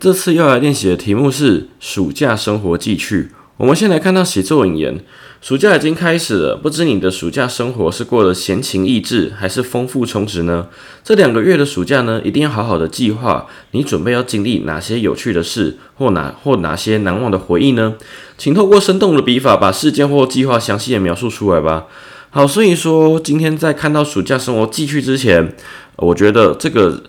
这次要来练习的题目是暑假生活记趣。我们先来看到写作引言：暑假已经开始了，不知你的暑假生活是过得闲情逸致，还是丰富充实呢？这两个月的暑假呢，一定要好好的计划，你准备要经历哪些有趣的事，或哪或哪些难忘的回忆呢？请透过生动的笔法，把事件或计划详细的描述出来吧。好，所以说今天在看到暑假生活记趣之前，我觉得这个。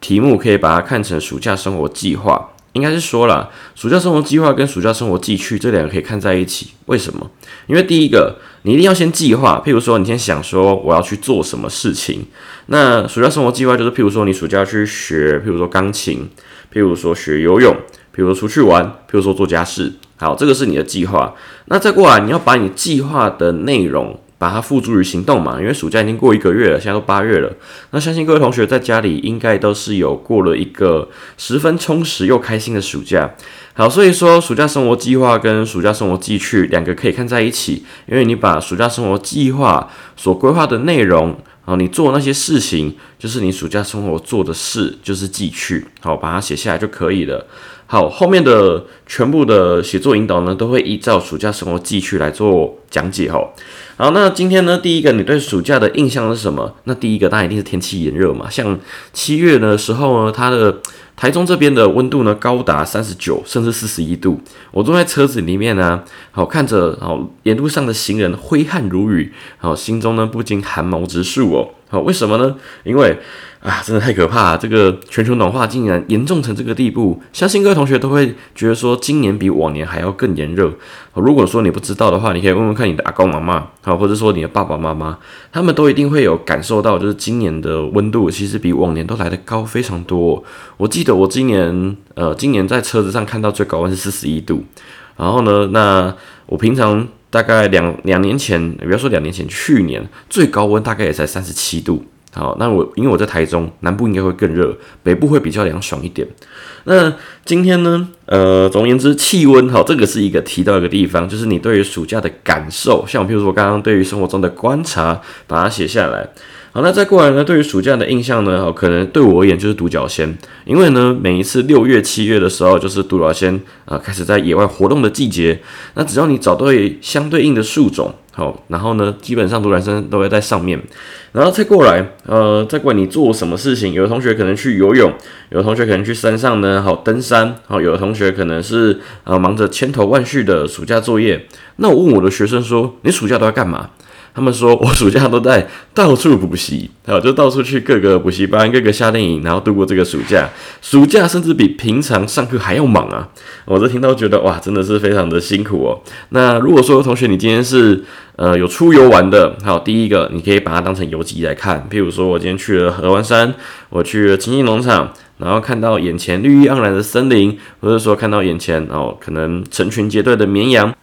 题目可以把它看成暑假生活计划，应该是说了，暑假生活计划跟暑假生活记趣这两个可以看在一起。为什么？因为第一个，你一定要先计划，譬如说你先想说我要去做什么事情。那暑假生活计划就是，譬如说你暑假去学，譬如说钢琴，譬如说学游泳，譬如说出去玩，譬如说做家事。好，这个是你的计划。那再过来，你要把你计划的内容。把它付诸于行动嘛，因为暑假已经过一个月了，现在都八月了。那相信各位同学在家里应该都是有过了一个十分充实又开心的暑假。好，所以说暑假生活计划跟暑假生活记趣两个可以看在一起，因为你把暑假生活计划所规划的内容，然后，你做那些事情，就是你暑假生活做的事，就是记趣，好，把它写下来就可以了。好，后面的全部的写作引导呢，都会依照暑假生活记趣来做讲解，哈。好，那今天呢，第一个你对暑假的印象是什么？那第一个当然一定是天气炎热嘛。像七月的时候呢，它的台中这边的温度呢高达三十九甚至四十一度。我坐在车子里面呢，好看着好沿路上的行人挥汗如雨，好心中呢不禁寒毛直竖哦。好，为什么呢？因为啊，真的太可怕了！这个全球暖化竟然严重成这个地步，相信各位同学都会觉得说，今年比往年还要更炎热。如果说你不知道的话，你可以问问看你的阿公阿妈，好，或者说你的爸爸妈妈，他们都一定会有感受到，就是今年的温度其实比往年都来得高非常多。我记得我今年，呃，今年在车子上看到最高温是四十一度，然后呢，那我平常大概两两年前，不要说两年前，去年最高温大概也才三十七度。好，那我因为我在台中南部应该会更热，北部会比较凉爽一点。那今天呢，呃，总而言之，气温哈，这个是一个提到一个地方，就是你对于暑假的感受，像譬如说刚刚对于生活中的观察，把它写下来。好，那再过来呢？对于暑假的印象呢？好，可能对我而言就是独角仙，因为呢，每一次六月、七月的时候，就是独角仙啊开始在野外活动的季节。那只要你找对相对应的树种，好，然后呢，基本上独男生都会在上面。然后再过来，呃，再管你做什么事情，有的同学可能去游泳，有的同学可能去山上呢，好登山，好，有的同学可能是呃忙着千头万绪的暑假作业。那我问我的学生说：“你暑假都要干嘛？”他们说，我暑假都在到处补习，好，就到处去各个补习班、各个夏令营，然后度过这个暑假。暑假甚至比平常上课还要忙啊！我这听到觉得哇，真的是非常的辛苦哦。那如果说同学你今天是呃有出游玩的，好，第一个你可以把它当成游记来看。譬如说我今天去了合湾山，我去了青青农场，然后看到眼前绿意盎然的森林，或者说看到眼前哦可能成群结队的绵羊，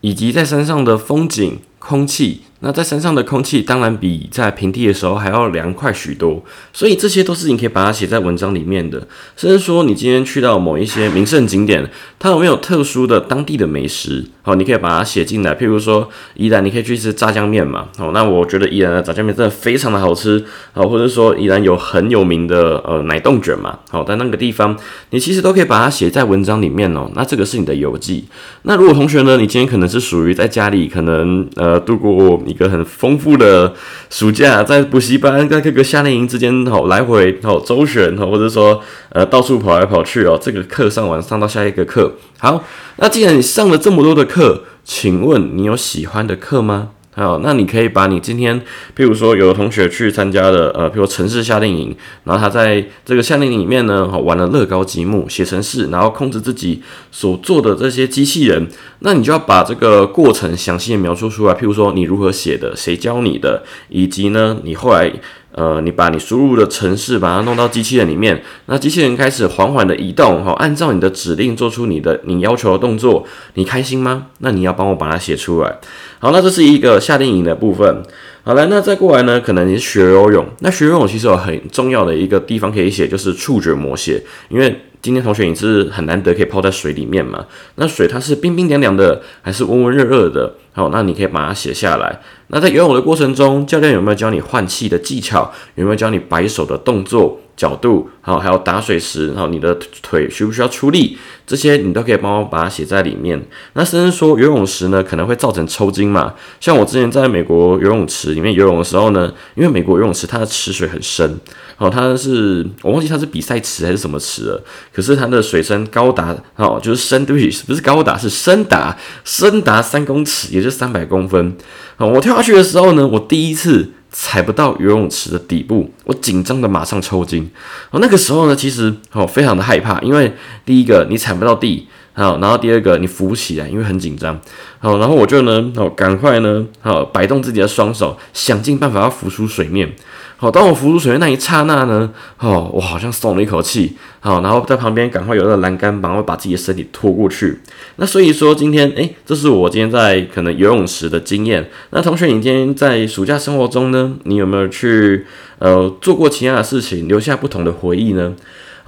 以及在山上的风景、空气。那在山上的空气当然比在平地的时候还要凉快许多，所以这些都是你可以把它写在文章里面的。甚至说你今天去到某一些名胜景点，它有没有特殊的当地的美食？好，你可以把它写进来。譬如说宜兰，你可以去吃炸酱面嘛。好，那我觉得宜兰的炸酱面真的非常的好吃。好，或者说宜兰有很有名的呃奶冻卷嘛。好，在那个地方，你其实都可以把它写在文章里面哦。那这个是你的游记。那如果同学呢，你今天可能是属于在家里可能呃度过。一个很丰富的暑假，在补习班、在各个夏令营之间，好来回，好周旋，好或者说呃到处跑来跑去哦。这个课上完，上到下一个课。好，那既然你上了这么多的课，请问你有喜欢的课吗？好，那你可以把你今天，譬如说有的同学去参加了，呃，譬如城市夏令营，然后他在这个夏令营里面呢，玩了乐高积木，写城市，然后控制自己所做的这些机器人，那你就要把这个过程详细的描述出来，譬如说你如何写的，谁教你的，以及呢，你后来。呃，你把你输入的程式把它弄到机器人里面，那机器人开始缓缓的移动，哈，按照你的指令做出你的你要求的动作，你开心吗？那你要帮我把它写出来。好，那这是一个夏令营的部分。好了，那再过来呢，可能你是学游泳，那学游泳其实有很重要的一个地方可以写，就是触觉模写，因为。今天同学你是很难得可以泡在水里面嘛？那水它是冰冰凉凉的，还是温温热热的？好，那你可以把它写下来。那在游泳的过程中，教练有没有教你换气的技巧？有没有教你摆手的动作？角度好，还有打水时，然后你的腿需不需要出力？这些你都可以帮我把它写在里面。那甚至说游泳时呢，可能会造成抽筋嘛？像我之前在美国游泳池里面游泳的时候呢，因为美国游泳池它的池水很深，好，它是我忘记它是比赛池还是什么池了，可是它的水深高达哦，就是深对不起，不是高达，是深达深达三公尺，也就是三百公分。好，我跳下去的时候呢，我第一次。踩不到游泳池的底部，我紧张的马上抽筋。哦，那个时候呢，其实哦非常的害怕，因为第一个你踩不到地，好，然后第二个你浮不起来，因为很紧张。好，然后我就呢，哦赶快呢，好摆动自己的双手，想尽办法要浮出水面。好，当我浮出水面那一刹那呢，哦，我好像松了一口气。好，然后在旁边赶快有个栏杆，然后把自己的身体拖过去。那所以说今天，诶，这是我今天在可能游泳池的经验。那同学，你今天在暑假生活中呢，你有没有去呃做过其他的事情，留下不同的回忆呢？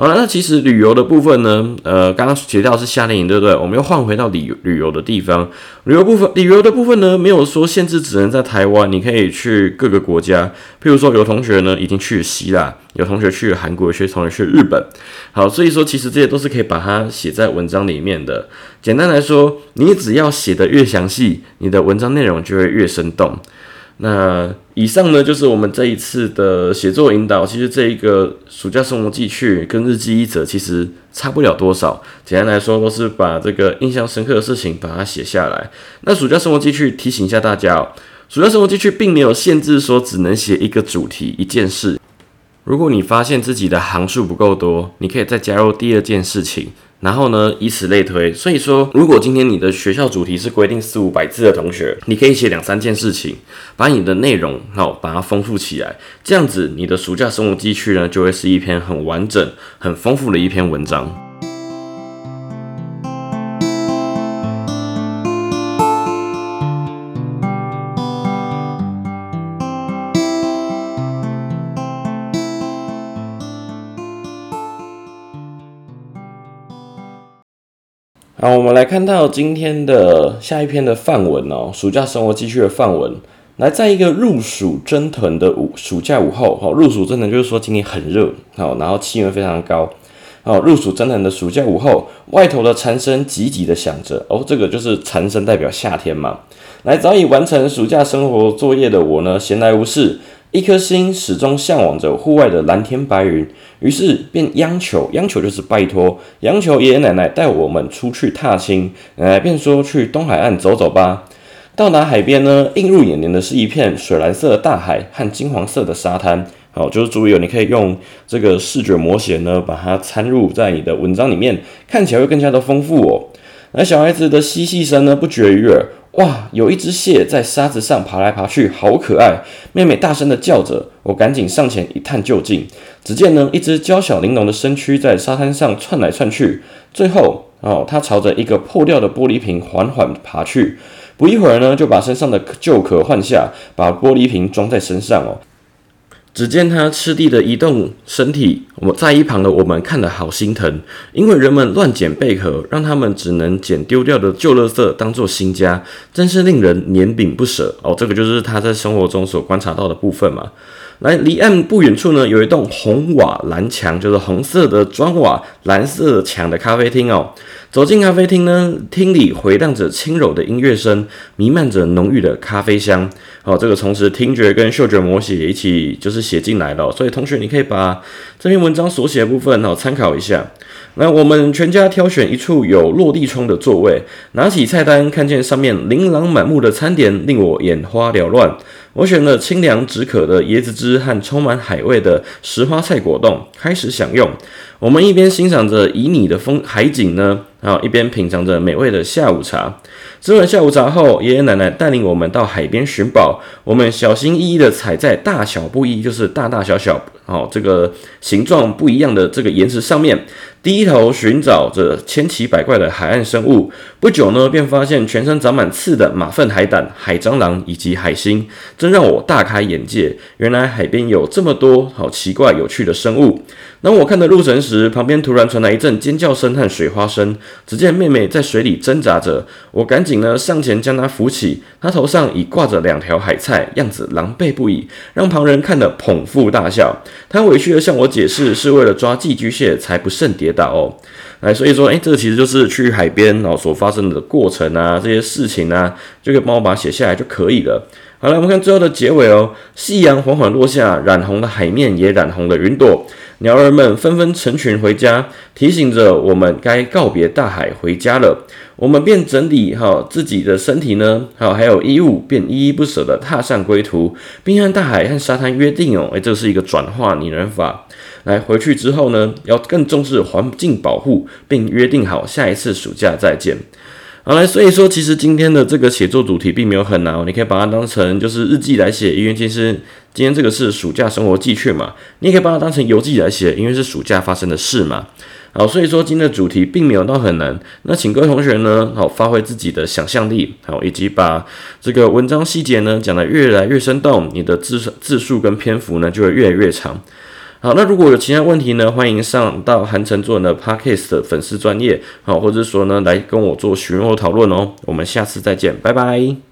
好了，那其实旅游的部分呢，呃，刚刚提到是夏令营，对不对？我们又换回到旅旅游的地方，旅游部分，旅游的部分呢，没有说限制只能在台湾，你可以去各个国家。譬如说，有同学呢已经去了希腊，有同学去了韩国，有些同学去日本。好，所以说其实这些都是可以把它写在文章里面的。简单来说，你只要写的越详细，你的文章内容就会越生动。那以上呢，就是我们这一次的写作引导。其实这一个暑假生活记趣跟日记一则其实差不了多少。简单来说，都是把这个印象深刻的事情把它写下来。那暑假生活记趣提醒一下大家哦，暑假生活记趣并没有限制说只能写一个主题一件事。如果你发现自己的行数不够多，你可以再加入第二件事情。然后呢，以此类推。所以说，如果今天你的学校主题是规定四五百字的同学，你可以写两三件事情，把你的内容好把它丰富起来。这样子，你的暑假生活记趣呢，就会是一篇很完整、很丰富的一篇文章。好，我们来看到今天的下一篇的范文哦，暑假生活继续的范文。来，在一个入暑蒸腾的午暑假午后，好，入暑蒸腾就是说今天很热，好，然后气温非常高，好，入暑蒸腾的暑假午后，外头的蝉声急急的响着，哦，这个就是蝉声代表夏天嘛。来，早已完成暑假生活作业的我呢，闲来无事。一颗心始终向往着户外的蓝天白云，于是便央求，央求就是拜托，央求爷爷奶奶带我们出去踏青，奶奶便说去东海岸走走吧。到达海边呢，映入眼帘的是一片水蓝色的大海和金黄色的沙滩。好，就是注意哦，你可以用这个视觉模写呢，把它参入在你的文章里面，看起来会更加的丰富哦。那小孩子的嬉戏声呢，不绝于耳。哇，有一只蟹在沙子上爬来爬去，好可爱！妹妹大声的叫着，我赶紧上前一探究竟。只见呢，一只娇小玲珑的身躯在沙滩上窜来窜去，最后哦，它朝着一个破掉的玻璃瓶缓缓爬去。不一会儿呢，就把身上的旧壳换下，把玻璃瓶装在身上哦。只见他吃力的移动身体，我在一旁的我们看得好心疼，因为人们乱捡贝壳，让他们只能捡丢掉的旧垃圾当做新家，真是令人怜悯不舍哦。这个就是他在生活中所观察到的部分嘛。来，离岸不远处呢，有一栋红瓦蓝墙，就是红色的砖瓦、蓝色墙的咖啡厅哦。走进咖啡厅呢，厅里回荡着轻柔的音乐声，弥漫着浓郁的咖啡香。好，这个同时听觉跟嗅觉模写一起就是写进来了。所以同学，你可以把这篇文文章所写的部分哦，参考一下。那我们全家挑选一处有落地窗的座位，拿起菜单，看见上面琳琅满目的餐点，令我眼花缭乱。我选了清凉止渴的椰子汁和充满海味的石花菜果冻，开始享用。我们一边欣赏着旖旎的风海景呢，然后一边品尝着美味的下午茶。吃完下午茶后，爷爷奶奶带领我们到海边寻宝。我们小心翼翼地踩在大小不一，就是大大小小，哦，这个形状不一样的这个岩石上面，低头寻找着千奇百怪的海岸生物。不久呢，便发现全身长满刺的马粪海胆、海蟑螂以及海星，真让我大开眼界。原来海边有这么多好奇怪有趣的生物。当我看着入神时，旁边突然传来一阵尖叫声和水花声。只见妹妹在水里挣扎着，我赶紧呢上前将她扶起。她头上已挂着两条海菜，样子狼狈不已，让旁人看得捧腹大笑。她委屈地向我解释，是为了抓寄居蟹才不慎跌倒哦。哎，所以说，哎，这其实就是去海边哦所发生的过程啊，这些事情啊，就可以帮我把它写下来就可以了。好了，我们看最后的结尾哦。夕阳缓缓落下，染红了海面，也染红了云朵。鸟儿们纷纷成群回家，提醒着我们该告别大海，回家了。我们便整理好自己的身体呢，好还有衣物，便依依不舍地踏上归途，并和大海和沙滩约定哦。哎，这是一个转化拟人法。来回去之后呢，要更重视环境保护，并约定好下一次暑假再见。好来，所以说其实今天的这个写作主题并没有很难哦，你可以把它当成就是日记来写，因为其实今天这个是暑假生活记趣嘛，你也可以把它当成游记来写，因为是暑假发生的事嘛。好，所以说今天的主题并没有到很难，那请各位同学呢，好发挥自己的想象力，好以及把这个文章细节呢讲得越来越生动，你的字字数跟篇幅呢就会越来越长。好，那如果有其他问题呢，欢迎上到韩城做人的 Podcast 的粉丝专业，好，或者说呢来跟我做询问或讨论哦。我们下次再见，拜拜。